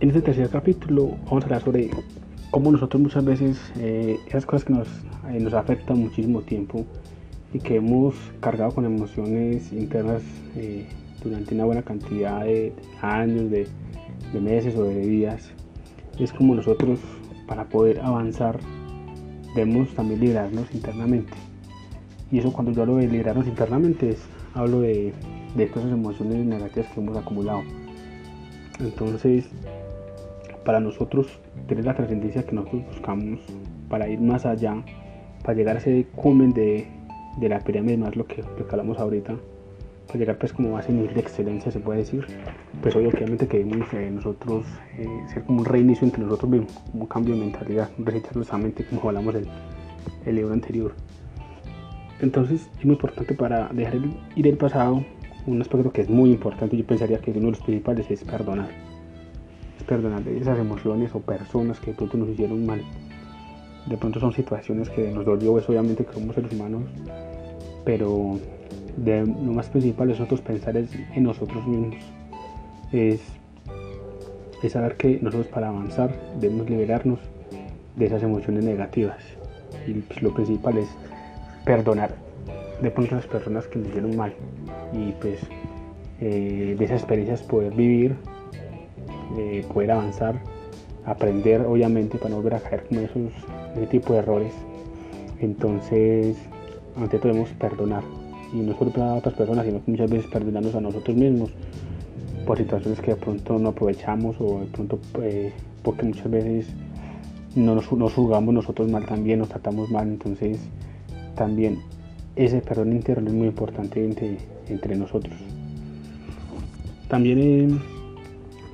en este tercer capítulo vamos a hablar sobre cómo nosotros muchas veces eh, esas cosas que nos, eh, nos afectan muchísimo tiempo y que hemos cargado con emociones internas eh, durante una buena cantidad de años, de, de meses o de días, es como nosotros para poder avanzar debemos también liberarnos internamente. Y eso cuando yo hablo de liberarnos internamente es, hablo de, de todas esas emociones negativas que hemos acumulado. Entonces, para nosotros tener la trascendencia que nosotros buscamos, para ir más allá, para llegar a ese cumen de, de la pirámide más lo que, lo que hablamos ahorita, para llegar pues como a ese nivel de excelencia se puede decir, pues obviamente queremos eh, nosotros eh, ser como un reinicio entre nosotros mismos, como un cambio de mentalidad, un resetear nuestra mente como hablamos el, el libro anterior. Entonces es muy importante para dejar ir el pasado, un aspecto que es muy importante, yo pensaría que uno de los principales es perdonar. Perdonar esas emociones o personas que de pronto nos hicieron mal. De pronto son situaciones que nos dolió, es obviamente que somos seres humanos, pero de, lo más principal es nosotros pensar en nosotros mismos. Es, es saber que nosotros para avanzar debemos liberarnos de esas emociones negativas. Y pues, lo principal es perdonar de pronto a las personas que nos hicieron mal y pues eh, de esas experiencias poder vivir, eh, poder avanzar, aprender obviamente para no volver a caer como esos, ese tipo de errores. Entonces, ante todo debemos perdonar y no solo a otras personas, sino muchas veces perdonarnos a nosotros mismos por situaciones que de pronto no aprovechamos o de pronto eh, porque muchas veces no nos, nos jugamos nosotros mal también, nos tratamos mal, entonces también ese perdón interno es muy importante entre, entre nosotros. También eh,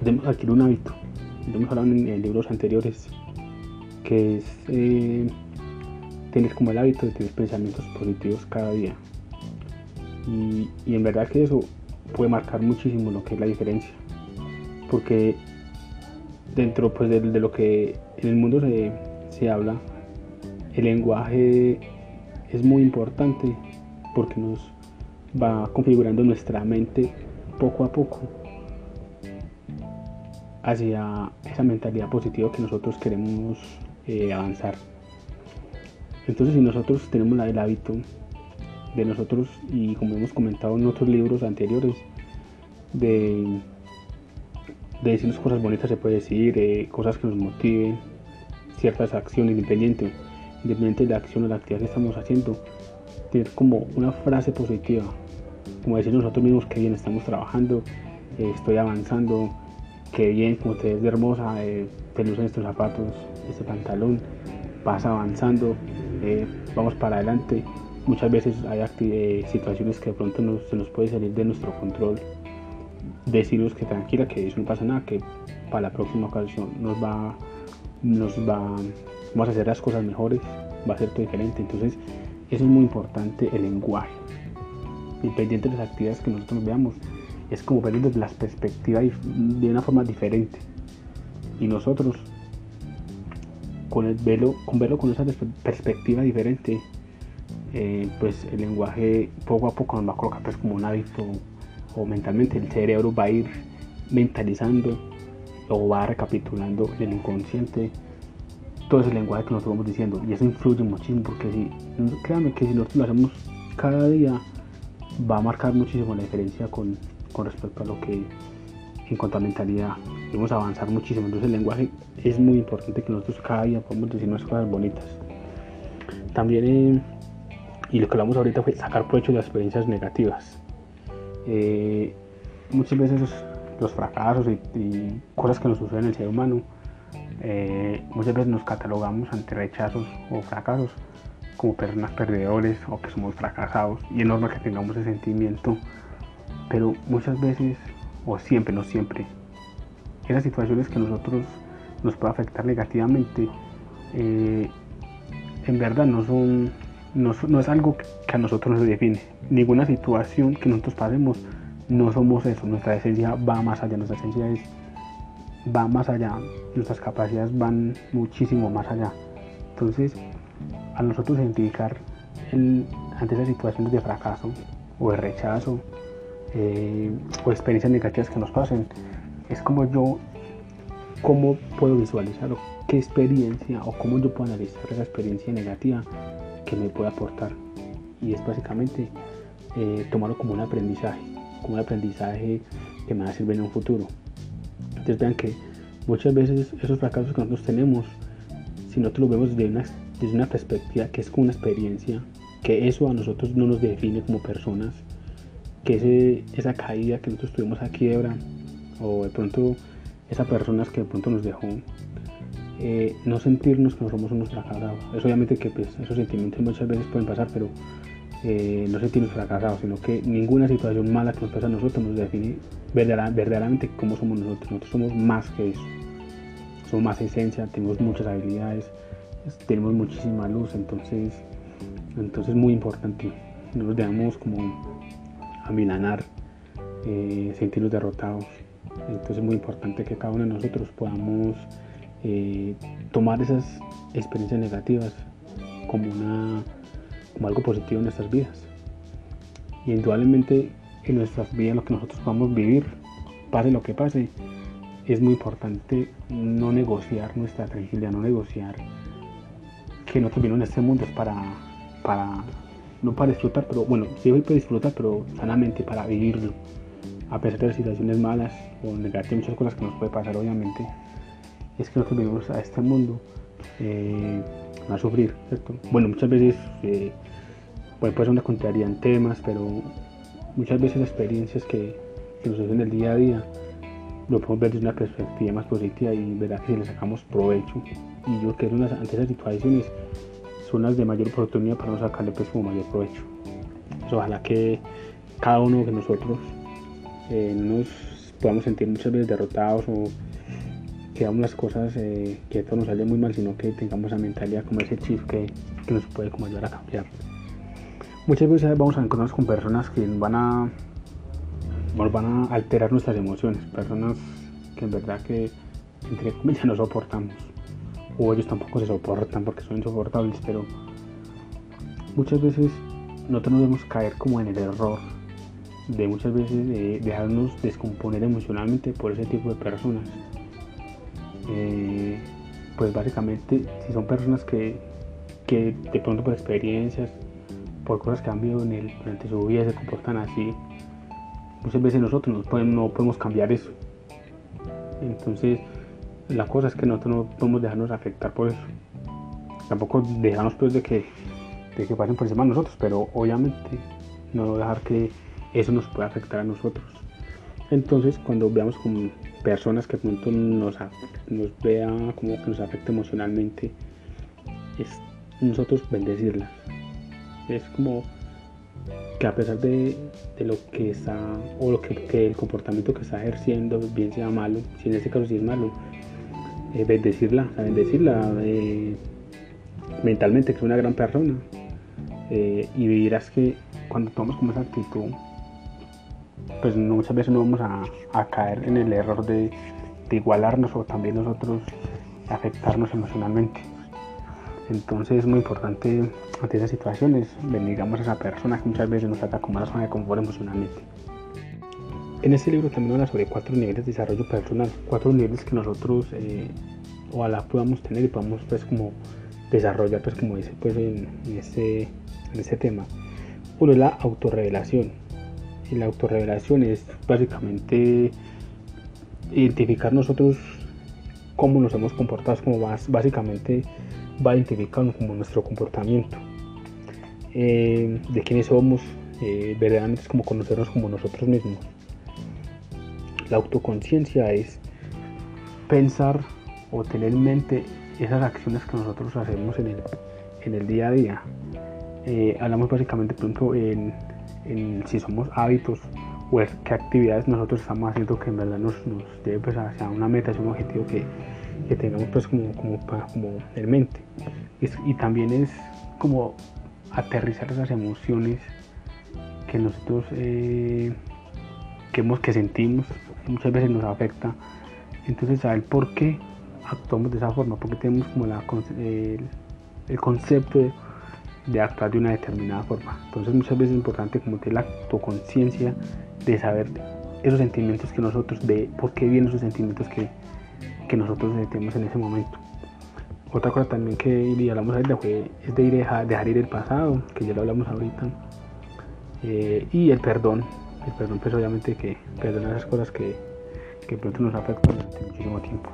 debemos adquirir un hábito, lo hemos hablado en, libros anteriores, que es eh, tener como el hábito de tener pensamientos positivos cada día. Y, en verdad que eso puede marcar muchísimo lo que es la diferencia. Porque dentro pues, de, lo que en el mundo se, se habla, el lenguaje es muy importante porque nos va configurando nuestra mente poco a poco hacia esa mentalidad positiva que nosotros queremos eh, avanzar. Entonces si nosotros tenemos el hábito de nosotros y como hemos comentado en otros libros anteriores de, de decirnos cosas bonitas se puede decir, cosas que nos motiven, ciertas acciones independientes independientemente de la acción o la actividad que estamos haciendo, tener como una frase positiva, como decir nosotros mismos que bien estamos trabajando, eh, estoy avanzando, que bien, como te ves de hermosa, eh, te lucen estos zapatos, este pantalón, vas avanzando, eh, vamos para adelante. Muchas veces hay eh, situaciones que de pronto se nos puede salir de nuestro control. Decirnos que tranquila, que eso no pasa nada, que para la próxima ocasión nos va, nos va vamos a hacer las cosas mejores, va a ser todo diferente. Entonces, eso es muy importante, el lenguaje. Independiente de las actividades que nosotros veamos, es como verlo desde la perspectiva de una forma diferente. Y nosotros, con, el verlo, con verlo con esa perspectiva diferente, eh, pues el lenguaje poco a poco nos va a colocar pues como un hábito o mentalmente el cerebro va a ir mentalizando o va recapitulando en el inconsciente todo ese lenguaje que nosotros vamos diciendo y eso influye muchísimo porque si créanme que si nosotros lo hacemos cada día va a marcar muchísimo la diferencia con, con respecto a lo que en cuanto a mentalidad a avanzar muchísimo. Entonces el lenguaje es muy importante que nosotros cada día podamos decir unas cosas bonitas. También eh, y lo que hablamos ahorita fue sacar provecho de las experiencias negativas. Eh, muchas veces los, fracasos y, y cosas que nos suceden en el ser humano eh, muchas veces nos catalogamos ante rechazos o fracasos como personas perdedores o que somos fracasados. Y es normal que tengamos ese sentimiento, pero muchas veces o siempre, no siempre, esas situaciones que nosotros nos puede afectar negativamente, eh, en verdad no son, no, es algo que a nosotros nos define. Ninguna situación que nosotros pasemos no somos eso, nuestra esencia va más allá, nuestra esencia es va más allá, nuestras capacidades van muchísimo más allá. Entonces, a nosotros identificar ante esas situaciones de fracaso o de rechazo eh, o experiencias negativas que nos pasen, es como yo cómo puedo visualizar o qué experiencia o cómo yo puedo analizar esa experiencia negativa que me puede aportar. Y es básicamente eh, tomarlo como un aprendizaje, como un aprendizaje que me va a servir en un futuro. Entonces vean que muchas veces esos fracasos que nosotros tenemos, si nosotros lo vemos desde una, desde una perspectiva que es como una experiencia, que eso a nosotros no nos define como personas, que ese, esa caída que nosotros tuvimos a quiebra, o de pronto esa personas que de pronto nos dejó, eh, no sentirnos que no somos unos fracasados. Es obviamente que pues, esos sentimientos muchas veces pueden pasar, pero eh, no sentirnos fracasados, sino que ninguna situación mala que nos pasa a nosotros nos define verdaderamente cómo somos nosotros. Nosotros somos más que eso. Somos más esencia, tenemos muchas habilidades, tenemos muchísima luz, entonces, entonces es muy importante. No nos dejamos como amilanar, eh, sentirnos derrotados. Entonces es muy importante que cada uno de nosotros podamos eh, tomar esas experiencias negativas como, una, como algo positivo en nuestras vidas. Y indudablemente en nuestras vidas lo que nosotros podamos vivir, pase lo que pase, es muy importante no negociar nuestra tranquilidad, no negociar que nosotros vinimos en este mundo es para, para, no para disfrutar, pero bueno, sí para disfrutar, pero sanamente para vivirlo. A pesar de las situaciones malas o negativas, muchas cosas que nos puede pasar obviamente, es que nosotros venimos a este mundo eh, a sufrir, ¿cierto? Bueno, muchas veces eh, puede, ser una contrariedad en temas, pero muchas veces las experiencias que, que nos suceden el día a día lo podemos ver desde una perspectiva más positiva y verdad que si le sacamos provecho y yo creo que ante esas situaciones son las de mayor oportunidad para no sacarle pues como mayor provecho pues, ojalá que cada uno de nosotros eh, nos podamos sentir muchas veces derrotados o que hagamos las cosas eh, que esto nos sale muy mal, sino que tengamos la mentalidad como ese chip que, nos puede ayudar a cambiar. Muchas veces vamos a encontrarnos con personas que van a, van a alterar nuestras emociones, personas que en verdad que entre comillas no soportamos, o ellos tampoco se soportan porque son insoportables, pero muchas veces nosotros nos debemos caer como en el error de muchas veces de dejarnos descomponer emocionalmente por ese tipo de personas eh, pues básicamente si son personas que, que, de pronto por experiencias, por cosas que han vivido en el, durante su vida se comportan así, muchas veces nosotros no podemos, no podemos cambiar eso. Entonces la cosa es que nosotros no podemos dejarnos afectar por eso. Tampoco dejarnos pues de que, de que pasen por encima de nosotros, pero obviamente no dejar que eso nos pueda afectar a nosotros. Entonces cuando veamos como personas que pronto nos, nos vea como que nos afecta emocionalmente, es nosotros bendecirlas. Es como que a pesar de, lo que está, o lo que, el comportamiento que está ejerciendo, bien sea malo, si en este caso sí es malo, eh, bendecirla, bendecirla eh, mentalmente, que es una gran persona. Eh, y dirás que cuando tomamos como esa actitud, pues muchas veces no vamos a, caer en el error de, igualarnos o también nosotros afectarnos emocionalmente. Entonces es muy importante ante esas situaciones bendigamos a esa persona que muchas veces nos trata como una zona de confort emocionalmente. En este libro también habla sobre cuatro niveles de desarrollo personal, cuatro niveles que nosotros eh, ojalá podamos tener y podamos pues como desarrollar pues como dice pues en, este, en este tema. Uno es la autorrevelación, y la autorrevelación es básicamente identificar nosotros cómo nos hemos comportado, como básicamente va a identificar como nuestro comportamiento, eh, de quiénes somos, eh, verdaderamente es como conocernos como nosotros mismos. La autoconciencia es pensar o tener en mente esas acciones que nosotros hacemos en el, en el día a día. Eh, hablamos básicamente, por ejemplo, en si somos hábitos o qué actividades nosotros estamos haciendo que en verdad nos, nos debe pues, hacia una meta, hacia un objetivo que, que tengamos pues como, como, como en mente. Y, también es como aterrizar esas emociones que nosotros eh, que, hemos, que sentimos, muchas veces nos afecta. Entonces saber por qué actuamos de esa forma, porque tenemos como la, el, concepto de actuar de una determinada forma. Entonces muchas veces es importante como tener la autoconciencia de saber esos sentimientos que nosotros, de por qué vienen esos sentimientos que, que nosotros tenemos en ese momento. Otra cosa también que hablamos ahorita fue es de ir dejar, ir el pasado, que ya lo hablamos ahorita. Eh, y el perdón. El perdón, pues obviamente que perdonar esas cosas que, que pronto nos afectan durante muchísimo tiempo.